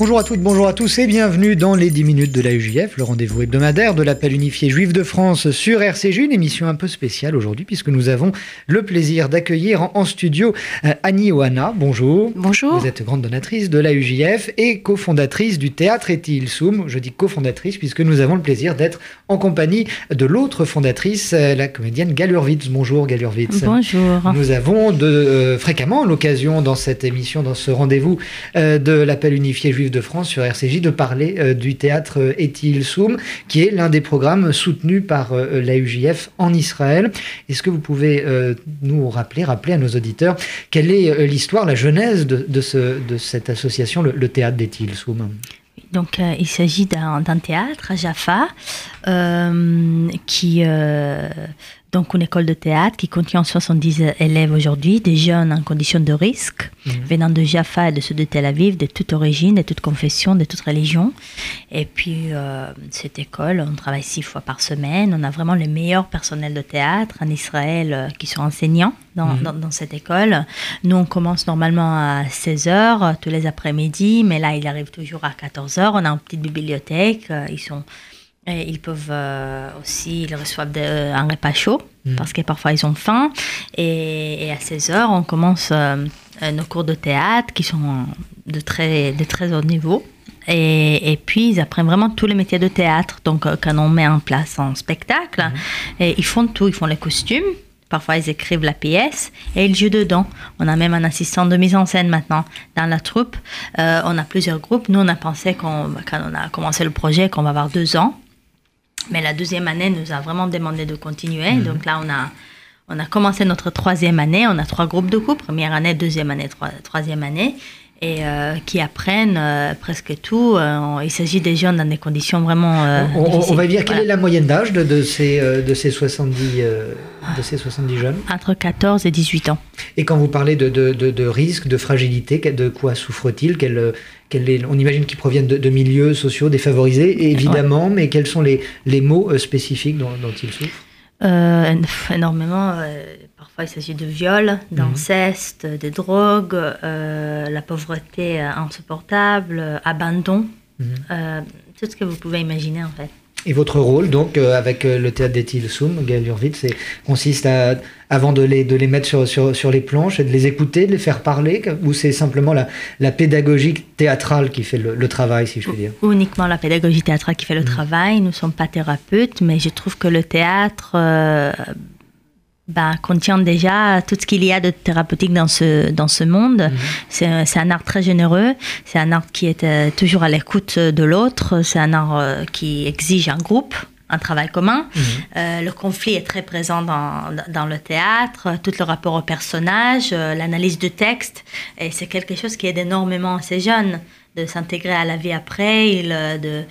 Bonjour à toutes, bonjour à tous et bienvenue dans les 10 minutes de la UJF, le rendez-vous hebdomadaire de l'appel unifié juif de France sur RCJ, une émission un peu spéciale aujourd'hui puisque nous avons le plaisir d'accueillir en, studio euh, Annie Oana. Bonjour. Bonjour. Vous êtes grande donatrice de la UJF et cofondatrice du théâtre Etil Soum. Je dis cofondatrice puisque nous avons le plaisir d'être en compagnie de l'autre fondatrice, euh, la comédienne Galurwitz. Bonjour Galurwitz. Bonjour. Nous avons de, euh, fréquemment l'occasion dans cette émission, dans ce rendez-vous de l'appel unifié juif de France sur RCJ de parler euh, du théâtre euh, Etil Soum, qui est l'un des programmes soutenus par euh, la UJF en Israël. Est-ce que vous pouvez nous rappeler, rappeler à nos auditeurs quelle est l'histoire, la genèse de, ce, de cette association, le, théâtre d'Etil Soum? Donc, il s'agit d'un théâtre à Jaffa qui donc une école de théâtre qui contient 70 élèves aujourd'hui, des jeunes en condition de risque, mhm. venant de Jaffa et de ceux de Tel Aviv, de toute origine, de toute confession, de toute religion. Et puis, euh, cette école, on travaille six fois par semaine. On a vraiment les meilleurs personnels de théâtre en Israël euh, qui sont enseignants dans, mhm. dans, dans, cette école. Nous, on commence normalement à 16h tous les après-midi, mais là, il arrive toujours à 14h. On a une petite bibliothèque. Euh, ils sont ils peuvent euh, aussi, ils reçoivent un repas chaud mm. parce que parfois ils ont faim. Et, à 16h, on commence euh, nos cours de théâtre qui sont de très, de très haut niveau. Et, puis, ils apprennent vraiment tous les métiers de théâtre. Donc, euh, quand on met en place un spectacle, mm. et ils font tout. Ils font les costumes. Parfois, ils écrivent la pièce et ils jouent dedans. On a même un assistant de mise en scène maintenant dans la troupe. on a plusieurs groupes. Nous, on a pensé, quand on a commencé le projet, qu'on va avoir deux ans. Mais la deuxième année nous a vraiment demandé de continuer. Mhm. Donc là, on a, on a commencé notre troisième année. On a trois groupes de coups, première année, deuxième année, troisième année, et euh, qui apprennent euh, presque tout. Euh, il s'agit des jeunes dans des conditions vraiment. On, va dire, quelle est la moyenne d'âge de, de, ces, de, ces 70, de ces 70 jeunes? Entre 14 et 18 ans. Et quand vous parlez de, de, de risque, de fragilité, de quoi souffre-t-il? On imagine qu'ils proviennent de, milieux sociaux défavorisés, évidemment, mais quels sont les, les mots euh, spécifiques dont, ils souffrent? Euh, Énormément. Euh, il s'agit de viol, mhm. d'inceste, de drogue, la pauvreté insupportable, abandon, mhm. tout ce que vous pouvez imaginer en fait. Et votre rôle, donc, euh, avec euh, le théâtre d'Etil Soum, Gaël Urvitz, consiste à, avant de les, de les mettre sur, sur, sur, les planches, et de les écouter, de les faire parler, ou c'est simplement la, la, pédagogie théâtrale qui fait le, travail, si je puis dire? Uniquement la pédagogie théâtrale qui fait le mmh. travail. Nous ne sommes pas thérapeutes, mais je trouve que le théâtre euh, bah, contient déjà tout ce qu'il y a de thérapeutique dans ce, dans ce monde. Mhm. C'est un art très généreux, c'est un art qui est euh, toujours à l'écoute de l'autre, c'est un art euh, qui exige un groupe, un travail commun. Mhm. Euh, le conflit est très présent dans, dans, le théâtre, tout le rapport au personnage, l'analyse de texte, et c'est quelque chose qui aide énormément ces jeunes de s'intégrer à la vie après, il, de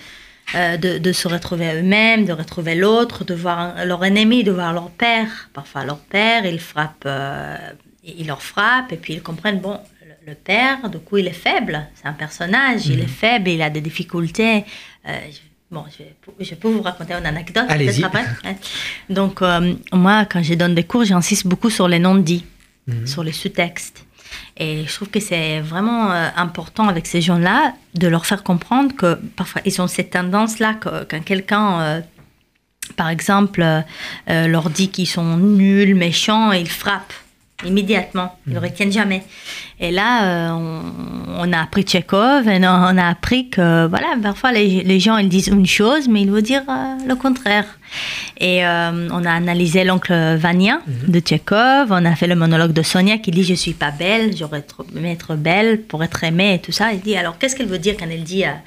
euh, de, se retrouver eux-mêmes, de retrouver l'autre, de voir leur ennemi, de voir leur père. Parfois, leur père, il frappe, euh, il leur frappe, et puis ils comprennent, bon, le, père, du coup, il est faible, c'est un personnage, il est mhm. faible, il a des difficultés. Euh, bon, je, peux vous raconter une anecdote peut-être après. Donc, moi, quand je donne des cours, j'insiste beaucoup sur les non-dits, mhm. sur les sous-textes. Et je trouve que c'est vraiment euh, important avec ces gens-là de leur faire comprendre que parfois ils ont cette tendance-là quand quelqu'un, euh, par exemple, euh, leur dit qu'ils sont nuls, méchants, ils frappent immédiatement. Ils ne mhm. retiennent jamais. Et là, euh, on, a appris Tchekhov et on a appris que, voilà, parfois les, gens, ils disent une chose, mais ils vont dire euh, le contraire. Et euh, on a analysé l'oncle Vania mhm. de Tchekhov, on a fait le monologue de Sonia qui dit « Je suis pas belle, j'aurais aimé être belle pour être aimée » et tout ça. Il dit « Alors, qu'est-ce qu'elle veut dire quand elle dit à,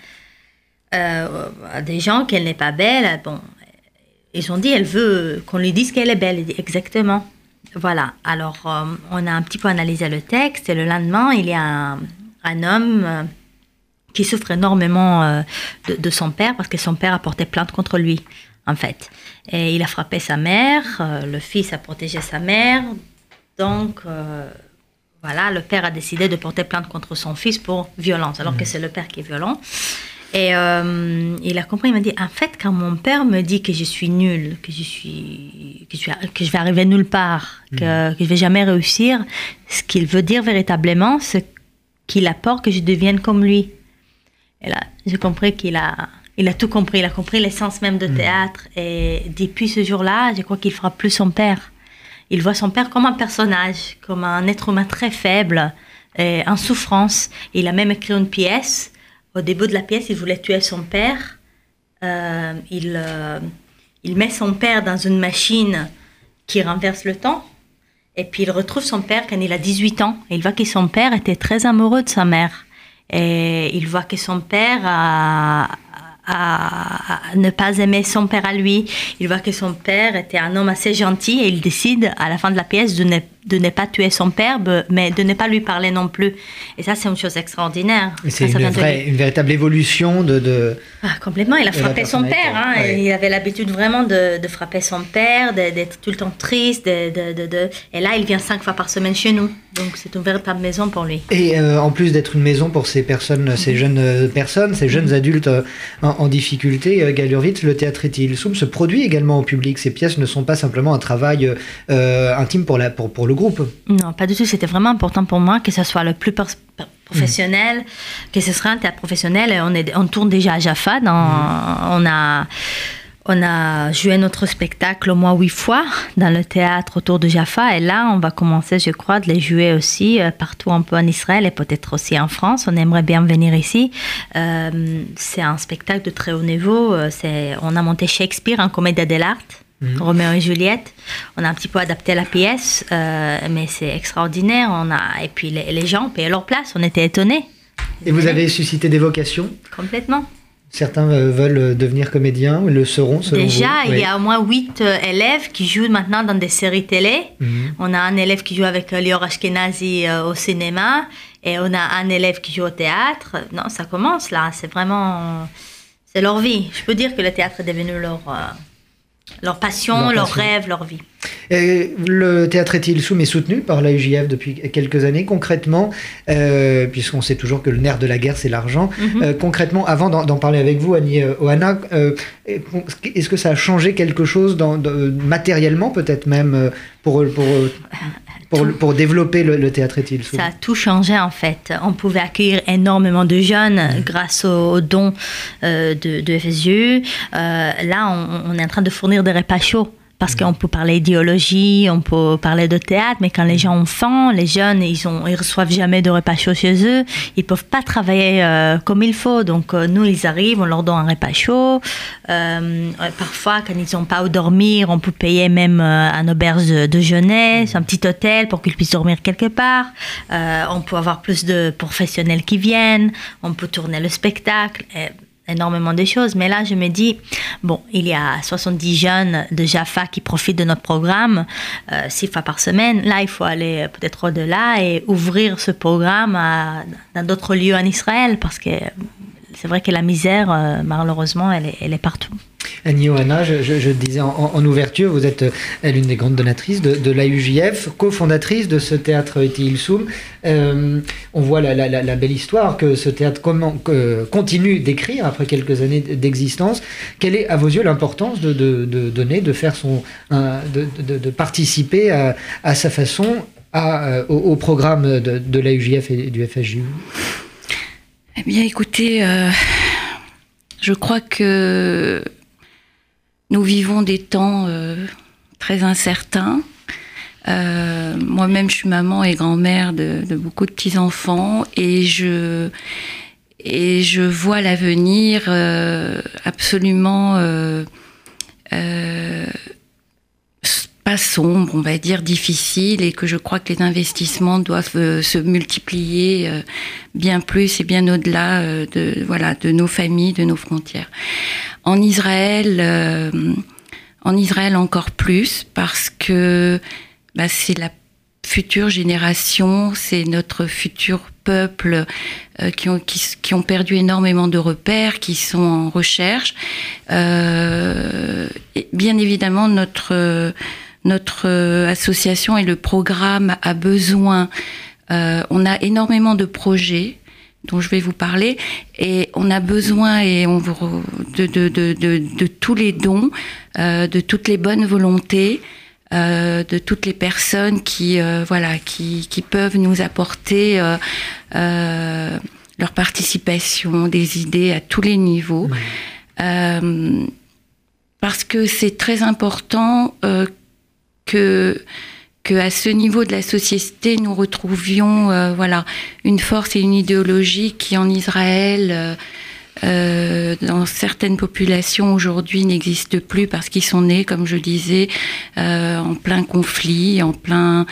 des gens qu'elle n'est pas belle ?» Bon, ils ont dit « Elle veut qu'on lui dise qu'elle est belle. » dit « Exactement. » Voilà, alors euh, on a un petit peu analysé le texte et le lendemain, il y a un, homme euh, qui souffre énormément euh, de, son père parce que son père a porté plainte contre lui, en fait. Et il a frappé sa mère, le fils a protégé sa mère, donc voilà, le père a décidé de porter plainte contre son fils pour violence, alors que mmh. c'est le père qui est violent. Et euh, il a compris, il m'a dit, en fait, quand mon père me dit que je suis nulle, que je, suis, que je, que je vais arriver nulle part, que, que je vais jamais réussir, ce qu'il veut dire véritablement, c'est qu'il a peur que je devienne comme lui. Et là, j'ai compris qu'il a, il a tout compris, il a compris l'essence même de théâtre. Et depuis ce jour-là, je crois qu'il fera plus son père. Il voit son père comme un personnage, comme un être humain très faible, et en souffrance. Il a même écrit une pièce. Au début de la pièce, il voulait tuer son père. Euh, il, euh, il met son père dans une machine qui renverse le temps. Et puis il retrouve son père quand il a 18 ans. Et il voit que son père était très amoureux de sa mère. Et il voit que son père a, à ne pas aimer son père à lui. Il voit que son père était un homme assez gentil et il décide à la fin de la pièce de ne, de ne pas tuer son père, mais de ne pas lui parler non plus. Et ça, c'est une chose extraordinaire. C'est une, véritable évolution de... de ah, complètement, il a frappé son père. Hein, Il avait l'habitude vraiment de, de, frapper son père, d'être tout le temps triste. De, Et là, il vient cinq fois par semaine chez nous. Donc c'est une véritable maison pour lui. Et euh, en plus d'être une maison pour ces personnes, ces jeunes euh, personnes, ces jeunes adultes euh, en, difficulté, Galurvitz, le théâtre Etil Soum se produit également au public. Ces pièces ne sont pas simplement un travail intime pour, la, pour, pour le groupe. Non, pas du tout. C'était vraiment important pour moi que ce soit le plus professionnel, que ce soit un théâtre professionnel. On, est, on tourne déjà à Jaffa. Dans, On a on a joué notre spectacle au moins huit fois dans le théâtre autour de Jaffa et là on va commencer je crois de les jouer aussi euh, partout un peu en Israël et peut-être aussi en France. On aimerait bien venir ici. Euh, c'est un spectacle de très haut niveau. Euh, c'est, on a monté Shakespeare en comédie de Mhm. Roméo et Juliette. On a un petit peu adapté la pièce, mais c'est extraordinaire. On a, et puis les, les gens payaient leur place, on était étonnés. Et vous avez suscité des vocations? Complètement. Certains euh, veulent euh, devenir comédiens, le seront selon Déjà, il y a au moins 8 euh, élèves qui jouent maintenant dans des séries télé. Mhm. On a un élève qui joue avec Lior Ashkenazi au cinéma et on a un élève qui joue au théâtre. Non, ça commence là, c'est vraiment... C'est leur vie. Je peux dire que le théâtre est devenu leur leur passion, leur, rêve, leur vie. Et le théâtre est-il sous mais soutenu par la UJF depuis quelques années Concrètement, euh, puisqu'on sait toujours que le nerf de la guerre, c'est l'argent, mhm. euh, concrètement, avant d'en parler avec vous, Annie euh, Oana, est-ce que ça a changé quelque chose dans, matériellement, peut-être même, pour, pour, pour, pour, développer le, théâtre est-il Ça a tout changé en fait. On pouvait accueillir énormément de jeunes mhm. grâce aux, dons de, de FSU. là, on, on est en train de fournir des repas chauds parce qu'on peut parler d'idéologie, on peut parler de théâtre, mais quand les gens ont faim, les jeunes, ils ont, ils reçoivent jamais de repas chaud chez eux, ils peuvent pas travailler euh, comme il faut. Donc euh, nous, ils arrivent, on leur donne un repas chaud. Euh, parfois, quand ils n'ont pas où dormir, on peut payer même un auberge de, jeunesse, un petit hôtel pour qu'ils puissent dormir quelque part. on peut avoir plus de professionnels qui viennent, on peut tourner le spectacle. Énormément de choses. Mais là, je me dis, bon, il y a 70 jeunes de Jaffa qui profitent de notre programme euh, six fois par semaine. Là, il faut aller peut-être au-delà et ouvrir ce programme à, dans d'autres lieux en Israël parce que c'est vrai que la misère, euh, malheureusement, elle est, partout. Annie Oana, je, disais en, ouverture, vous êtes euh, l'une des grandes donatrices de, de l'AUJF, cofondatrice de ce théâtre Eti euh, on voit la, belle histoire que ce théâtre continue d'écrire après quelques années d'existence. Quelle est, à vos yeux, l'importance de, donner, de faire son, de, participer à, sa façon au, programme de, de l'AUJF et du FSJU Eh bien, écoutez, euh, je crois que nous vivons des temps euh, très incertains. Euh, moi-même, je suis maman et grand-mère de, beaucoup de petits-enfants et je, et je vois l'avenir absolument pas sombre, on va dire difficile, et que je crois que les investissements doivent se multiplier bien plus et bien au-delà de voilà de nos familles, de nos frontières. En Israël, euh, en Israël encore plus parce que bah, c'est la future génération, c'est notre futur peuple euh, qui, ont, perdu énormément de repères, qui sont en recherche. Euh, bien évidemment, notre, notre association et le programme a besoin, on a énormément de projets dont je vais vous parler. Et on a besoin et on vous de, de, de, de, tous les dons, euh, de toutes les bonnes volontés. Euh, de toutes les personnes qui euh, voilà qui, qui, peuvent nous apporter euh, leur participation, des idées à tous les niveaux, parce que c'est très important que que à ce niveau de la société, nous retrouvions euh, voilà une force et une idéologie qui en Israël, euh, euh dans certaines populations aujourd'hui n'existent plus parce qu'ils sont nés, comme je disais, euh, en plein conflit, en plein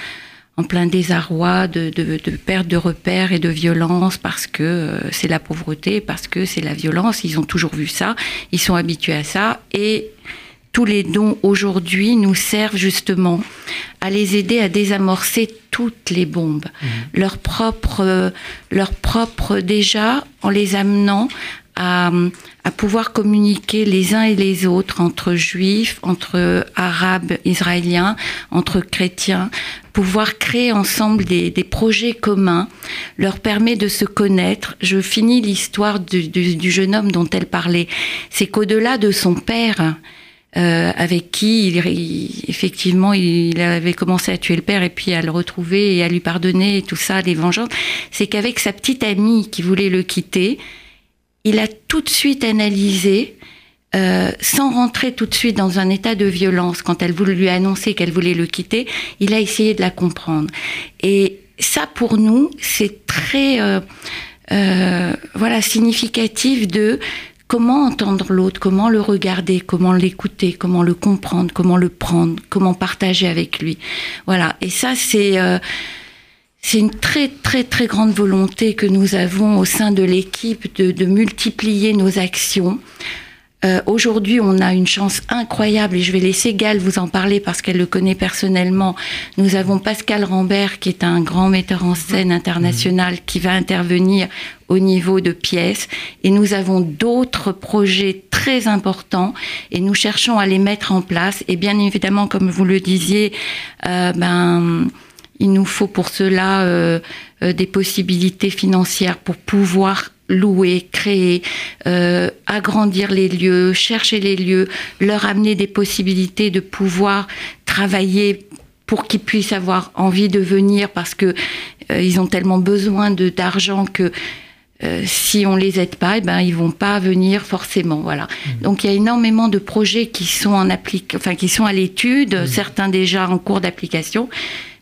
en plein désarroi de, de, de, perte de repères et de violence parce que euh, c'est la pauvreté, parce que c'est la violence. Ils ont toujours vu ça, ils sont habitués à ça et tous les dons aujourd'hui nous servent justement à les aider à désamorcer toutes les bombes, mmh. leur propre, leur propre déjà en les amenant à, à, pouvoir communiquer les uns et les autres entre juifs, entre arabes, israéliens, entre chrétiens, pouvoir créer ensemble des, des projets communs leur permet de se connaître. Je finis l'histoire du, du, du jeune homme dont elle parlait. C'est qu'au-delà de son père, euh, avec qui effectivement il avait commencé à tuer le père et puis à le retrouver et à lui pardonner et tout ça, les vengeances, c'est qu'avec sa petite amie qui voulait le quitter, il a tout de suite analysé, euh, sans rentrer tout de suite dans un état de violence, quand elle voulait lui annoncer qu'elle voulait le quitter, il a essayé de la comprendre. Et ça, pour nous, c'est très euh, euh voilà significatif de comment entendre l'autre, comment le regarder, comment l'écouter, comment le comprendre, comment le prendre, comment partager avec lui? Voilà. Et ça, c'est euh, une très très très grande volonté que nous avons au sein de l'équipe de multiplier nos actions. Euh, Aujourd'hui, on a une chance incroyable et je vais laisser Gal vous en parler parce qu'elle le connaît personnellement. Nous avons Pascal Rambert qui est un grand metteur en scène international qui va intervenir au niveau de pièces et nous avons d'autres projets très importants et nous cherchons à les mettre en place et bien évidemment comme vous le disiez euh, ben il nous faut pour cela euh, euh, des possibilités financières pour pouvoir louer, créer, euh, agrandir les lieux, chercher les lieux, leur amener des possibilités de pouvoir travailler pour qu'ils puissent avoir envie de venir parce que euh, ils ont tellement besoin de d'argent que euh, si on les aide pas, eh ben ils vont pas venir forcément. Voilà. Mmh. Donc il y a énormément de projets qui sont en applique, enfin qui sont à l'étude, mmh. certains déjà en cours d'application.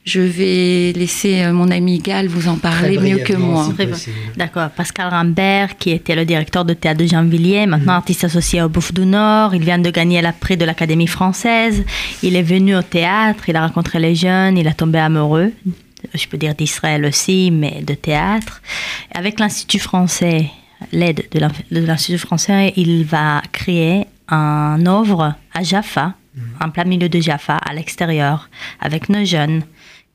Je vais laisser euh, mon ami Gal vous en parler mieux que moi. D'accord. Pascal Rambert, qui était le directeur de théâtre de Jeanvilliers, maintenant mmh. artiste associé au Bouffe du Nord. Il vient de gagner la prix de l'Académie française. Il est venu au théâtre, il a rencontré les jeunes, il a tombé amoureux. Je peux dire d'Israël aussi, mais de théâtre. Avec l'Institut français, l'aide de l'Institut français, il va créer un œuvre à Jaffa, mmh. en plein milieu de Jaffa, à l'extérieur, avec nos jeunes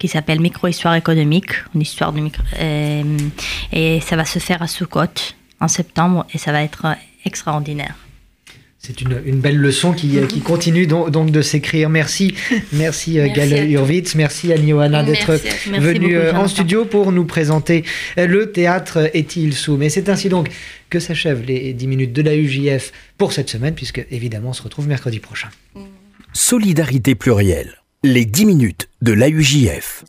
qui s'appelle Micro-histoire économique, une histoire de micro. Euh, et ça va se faire à Soukot en septembre et ça va être extraordinaire. C'est une, une, belle leçon qui, qui continue donc, donc de s'écrire. Merci, merci, euh, merci Gal Hurwitz, merci Annie Johanna d'être venue euh, en studio pour nous présenter le théâtre Etil Soum. Et c'est ainsi donc que s'achèvent les 10 minutes de la UJF pour cette semaine, puisque évidemment on se retrouve mercredi prochain. Solidarité plurielle les 10 minutes de l'AUJF.